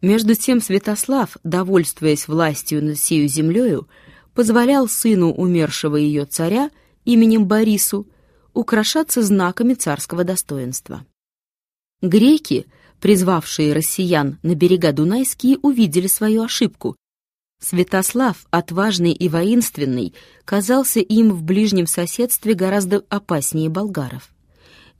Между тем Святослав, довольствуясь властью над сею землею, позволял сыну умершего ее царя именем Борису украшаться знаками царского достоинства. Греки, призвавшие россиян на берега Дунайские, увидели свою ошибку. Святослав, отважный и воинственный, казался им в ближнем соседстве гораздо опаснее болгаров.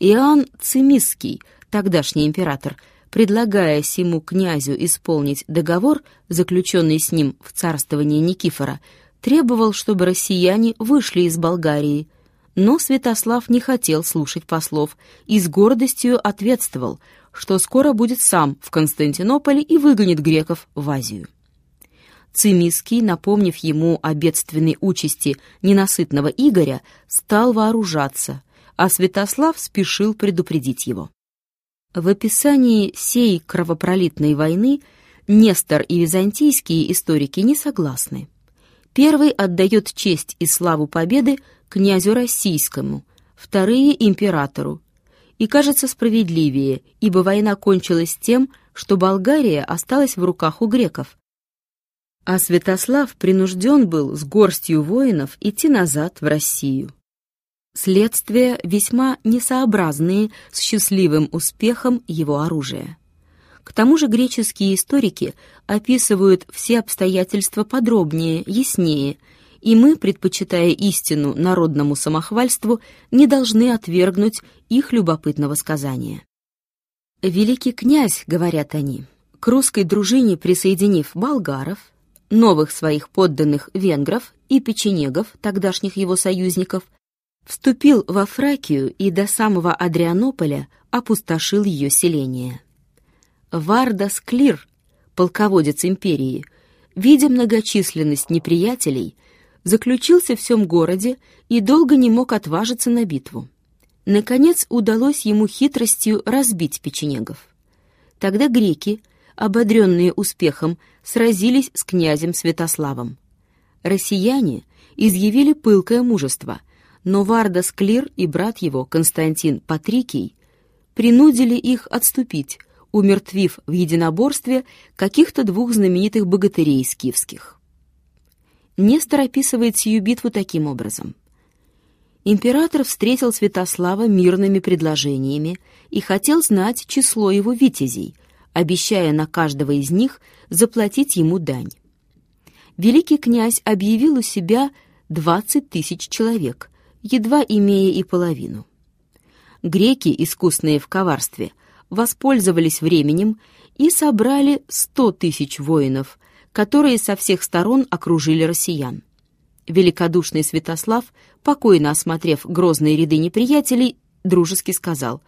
Иоанн Цимисский, тогдашний император, предлагая сему князю исполнить договор, заключенный с ним в царствовании Никифора, требовал, чтобы россияне вышли из Болгарии. Но Святослав не хотел слушать послов и с гордостью ответствовал, что скоро будет сам в Константинополе и выгонит греков в Азию. Цимиский, напомнив ему о бедственной участи ненасытного Игоря, стал вооружаться, а Святослав спешил предупредить его. В описании сей кровопролитной войны Нестор и византийские историки не согласны. Первый отдает честь и славу победы князю российскому, вторые — императору. И кажется справедливее, ибо война кончилась тем, что Болгария осталась в руках у греков. А Святослав принужден был с горстью воинов идти назад в Россию. Следствия весьма несообразные с счастливым успехом его оружия. К тому же греческие историки описывают все обстоятельства подробнее, яснее, и мы, предпочитая истину народному самохвальству, не должны отвергнуть их любопытного сказания. «Великий князь», — говорят они, — к русской дружине присоединив болгаров, новых своих подданных венгров и печенегов, тогдашних его союзников, вступил во Фракию и до самого Адрианополя опустошил ее селение. Вардас Клир, полководец империи, видя многочисленность неприятелей, заключился в всем городе и долго не мог отважиться на битву. Наконец удалось ему хитростью разбить печенегов. Тогда греки, ободренные успехом, сразились с князем Святославом. Россияне изъявили пылкое мужество, но Вардас Клир и брат его, Константин Патрикий, принудили их отступить, умертвив в единоборстве каких-то двух знаменитых богатырей скифских. Нестор описывает сию битву таким образом. Император встретил Святослава мирными предложениями и хотел знать число его витязей, обещая на каждого из них заплатить ему дань. Великий князь объявил у себя двадцать тысяч человек, едва имея и половину. Греки, искусные в коварстве, воспользовались временем и собрали сто тысяч воинов, которые со всех сторон окружили россиян. Великодушный Святослав, покойно осмотрев грозные ряды неприятелей, дружески сказал,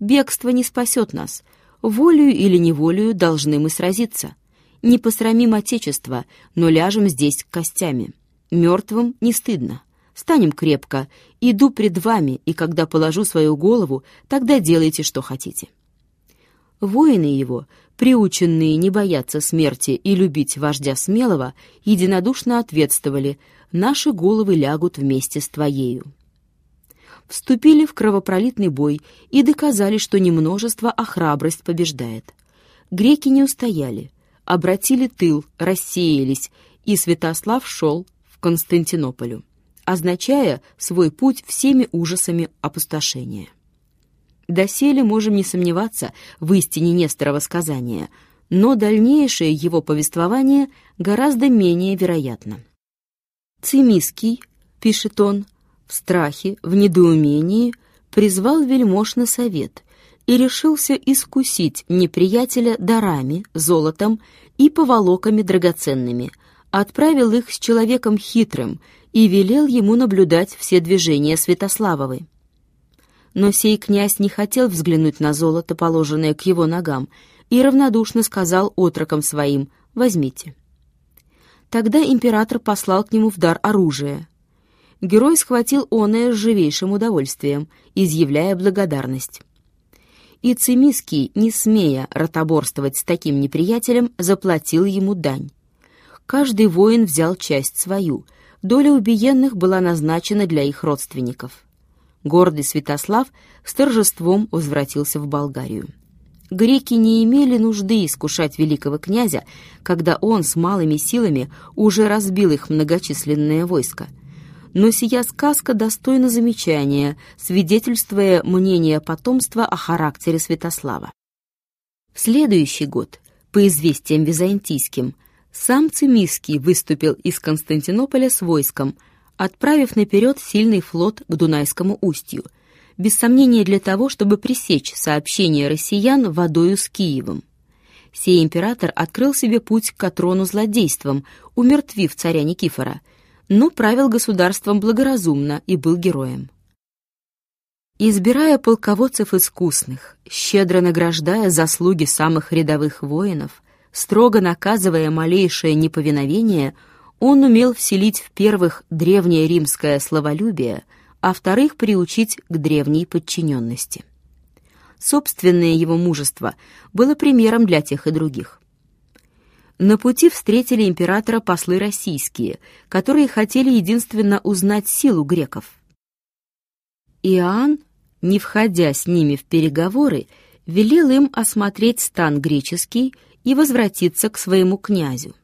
«Бегство не спасет нас. Волею или неволею должны мы сразиться. Не посрамим Отечество, но ляжем здесь костями. Мертвым не стыдно. Станем крепко. Иду пред вами, и когда положу свою голову, тогда делайте, что хотите». Воины его, приученные не бояться смерти и любить вождя смелого, единодушно ответствовали «Наши головы лягут вместе с твоею». Вступили в кровопролитный бой и доказали, что не множество, а храбрость побеждает. Греки не устояли, обратили тыл, рассеялись, и Святослав шел в Константинополю, означая свой путь всеми ужасами опустошения. Доселе можем не сомневаться в истине Несторова сказания, но дальнейшее его повествование гораздо менее вероятно. Цимиский, пишет он, в страхе, в недоумении, призвал вельмож на совет и решился искусить неприятеля дарами, золотом и поволоками драгоценными, отправил их с человеком хитрым и велел ему наблюдать все движения Святославовой но сей князь не хотел взглянуть на золото, положенное к его ногам, и равнодушно сказал отрокам своим «возьмите». Тогда император послал к нему в дар оружие. Герой схватил оное с живейшим удовольствием, изъявляя благодарность. И Цимиский, не смея ротоборствовать с таким неприятелем, заплатил ему дань. Каждый воин взял часть свою, доля убиенных была назначена для их родственников гордый Святослав с торжеством возвратился в Болгарию. Греки не имели нужды искушать великого князя, когда он с малыми силами уже разбил их многочисленное войско. Но сия сказка достойна замечания, свидетельствуя мнение потомства о характере Святослава. В следующий год, по известиям византийским, сам Цимиский выступил из Константинополя с войском, отправив наперед сильный флот к Дунайскому устью, без сомнения для того, чтобы пресечь сообщение россиян водою с Киевом. Сей император открыл себе путь к трону злодейством, умертвив царя Никифора, но правил государством благоразумно и был героем. Избирая полководцев искусных, щедро награждая заслуги самых рядовых воинов, строго наказывая малейшее неповиновение, он умел вселить в первых древнее римское словолюбие, а вторых приучить к древней подчиненности. Собственное его мужество было примером для тех и других. На пути встретили императора послы российские, которые хотели единственно узнать силу греков. Иоанн, не входя с ними в переговоры, велел им осмотреть стан греческий и возвратиться к своему князю.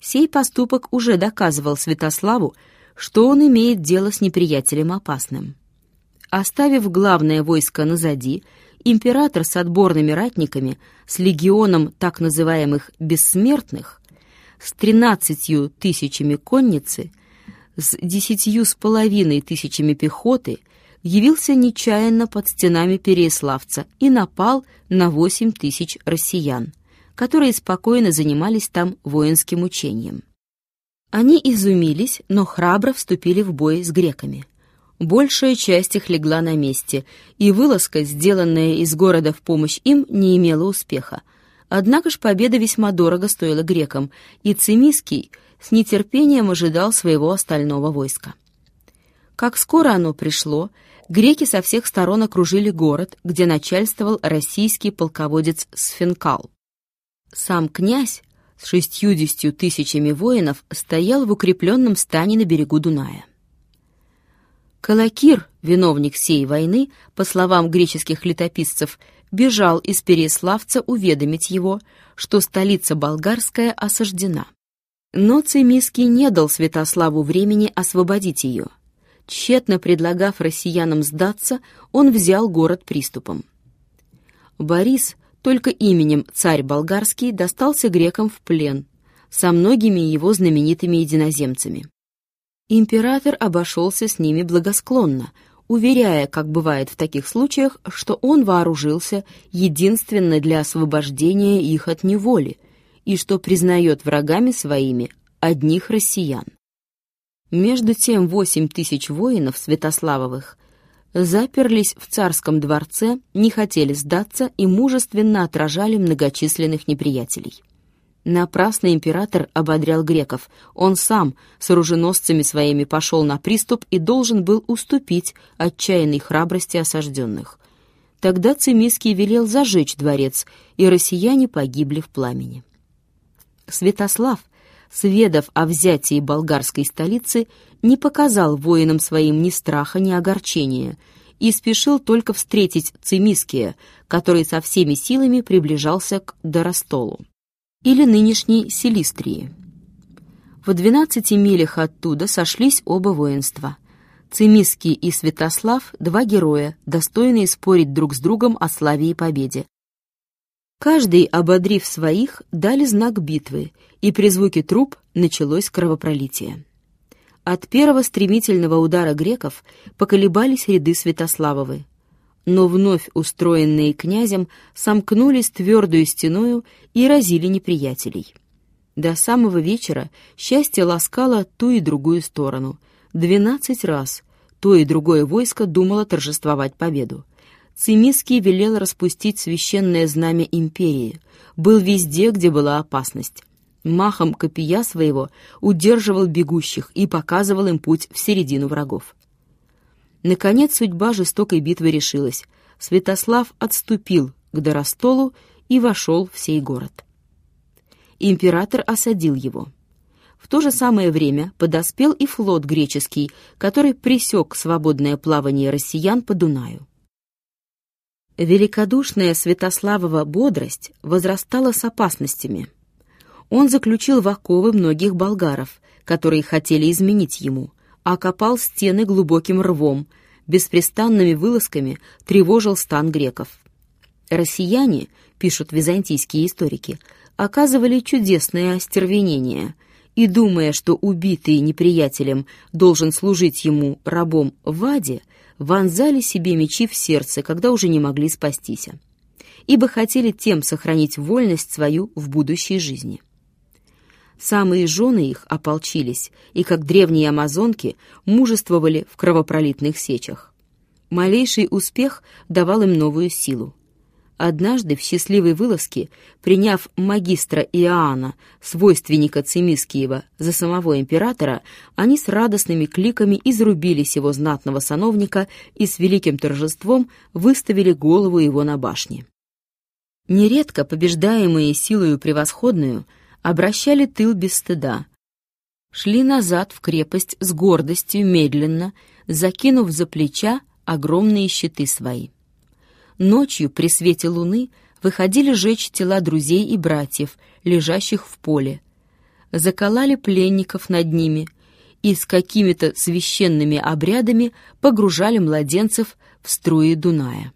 Сей поступок уже доказывал Святославу, что он имеет дело с неприятелем опасным. Оставив главное войско назади, император с отборными ратниками, с легионом так называемых «бессмертных», с тринадцатью тысячами конницы, с десятью с половиной тысячами пехоты, явился нечаянно под стенами Переяславца и напал на восемь тысяч россиян, которые спокойно занимались там воинским учением. Они изумились, но храбро вступили в бой с греками. Большая часть их легла на месте, и вылазка, сделанная из города в помощь им, не имела успеха. Однако ж победа весьма дорого стоила грекам, и Цимиский с нетерпением ожидал своего остального войска. Как скоро оно пришло, греки со всех сторон окружили город, где начальствовал российский полководец Сфенкал. Сам князь с шестьюдесятью тысячами воинов стоял в укрепленном стане на берегу Дуная. Калакир, виновник сей войны, по словам греческих летописцев, бежал из Переславца уведомить его, что столица болгарская осаждена. Но Цимиский не дал Святославу времени освободить ее. Тщетно предлагав россиянам сдаться, он взял город приступом. Борис, только именем царь болгарский, достался грекам в плен, со многими его знаменитыми единоземцами. Император обошелся с ними благосклонно, уверяя, как бывает в таких случаях, что он вооружился единственно для освобождения их от неволи и что признает врагами своими одних россиян. Между тем восемь тысяч воинов Святославовых заперлись в царском дворце, не хотели сдаться и мужественно отражали многочисленных неприятелей. Напрасно император ободрял греков. Он сам с оруженосцами своими пошел на приступ и должен был уступить отчаянной храбрости осажденных. Тогда Цимиский велел зажечь дворец, и россияне погибли в пламени. Святослав, сведав о взятии болгарской столицы, не показал воинам своим ни страха, ни огорчения и спешил только встретить Цимиския, который со всеми силами приближался к Доростолу или нынешней Селистрии. В двенадцати милях оттуда сошлись оба воинства. Цимиский и Святослав — два героя, достойные спорить друг с другом о славе и победе. Каждый, ободрив своих, дали знак битвы, и при звуке труп началось кровопролитие. От первого стремительного удара греков поколебались ряды Святославовы но вновь устроенные князем сомкнулись твердую стеною и разили неприятелей. До самого вечера счастье ласкало ту и другую сторону. Двенадцать раз то и другое войско думало торжествовать победу. Цимиский велел распустить священное знамя империи, был везде, где была опасность. Махом копия своего удерживал бегущих и показывал им путь в середину врагов. Наконец судьба жестокой битвы решилась. Святослав отступил к Доростолу и вошел в сей город. Император осадил его. В то же самое время подоспел и флот греческий, который пресек свободное плавание россиян по Дунаю. Великодушная Святославова бодрость возрастала с опасностями. Он заключил в оковы многих болгаров, которые хотели изменить ему, окопал стены глубоким рвом, беспрестанными вылазками тревожил стан греков. Россияне, пишут византийские историки, оказывали чудесное остервенение и, думая, что убитый неприятелем должен служить ему рабом в аде, вонзали себе мечи в сердце, когда уже не могли спастись, ибо хотели тем сохранить вольность свою в будущей жизни. Самые жены их ополчились и, как древние амазонки, мужествовали в кровопролитных сечах. Малейший успех давал им новую силу. Однажды в счастливой вылазке, приняв магистра Иоанна, свойственника Цимискиева, за самого императора, они с радостными кликами изрубили сего знатного сановника и с великим торжеством выставили голову его на башне. Нередко побеждаемые силою превосходную обращали тыл без стыда, шли назад в крепость с гордостью медленно, закинув за плеча огромные щиты свои. Ночью при свете луны выходили жечь тела друзей и братьев, лежащих в поле. Заколали пленников над ними и с какими-то священными обрядами погружали младенцев в струи Дуная.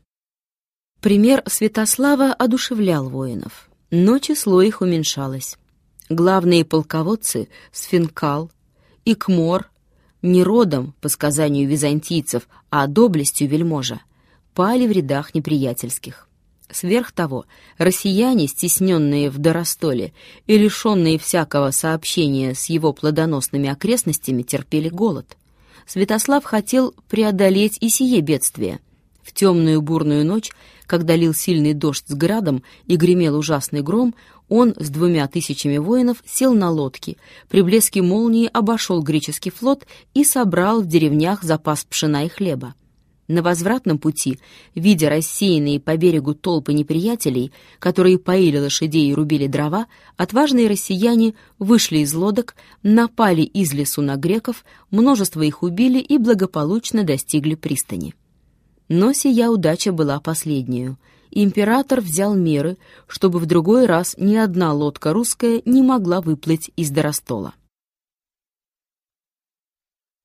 Пример Святослава одушевлял воинов, но число их уменьшалось. Главные полководцы — Сфинкал, Икмор, не родом, по сказанию византийцев, а доблестью вельможа, пали в рядах неприятельских. Сверх того, россияне, стесненные в Доростоле и лишенные всякого сообщения с его плодоносными окрестностями, терпели голод. Святослав хотел преодолеть и сие бедствие. В темную бурную ночь, когда лил сильный дождь с градом и гремел ужасный гром, он с двумя тысячами воинов сел на лодки, при блеске молнии обошел греческий флот и собрал в деревнях запас пшена и хлеба. На возвратном пути, видя рассеянные по берегу толпы неприятелей, которые поили лошадей и рубили дрова, отважные россияне вышли из лодок, напали из лесу на греков, множество их убили и благополучно достигли пристани. Но сия удача была последнюю. Император взял меры, чтобы в другой раз ни одна лодка русская не могла выплыть из Доростола.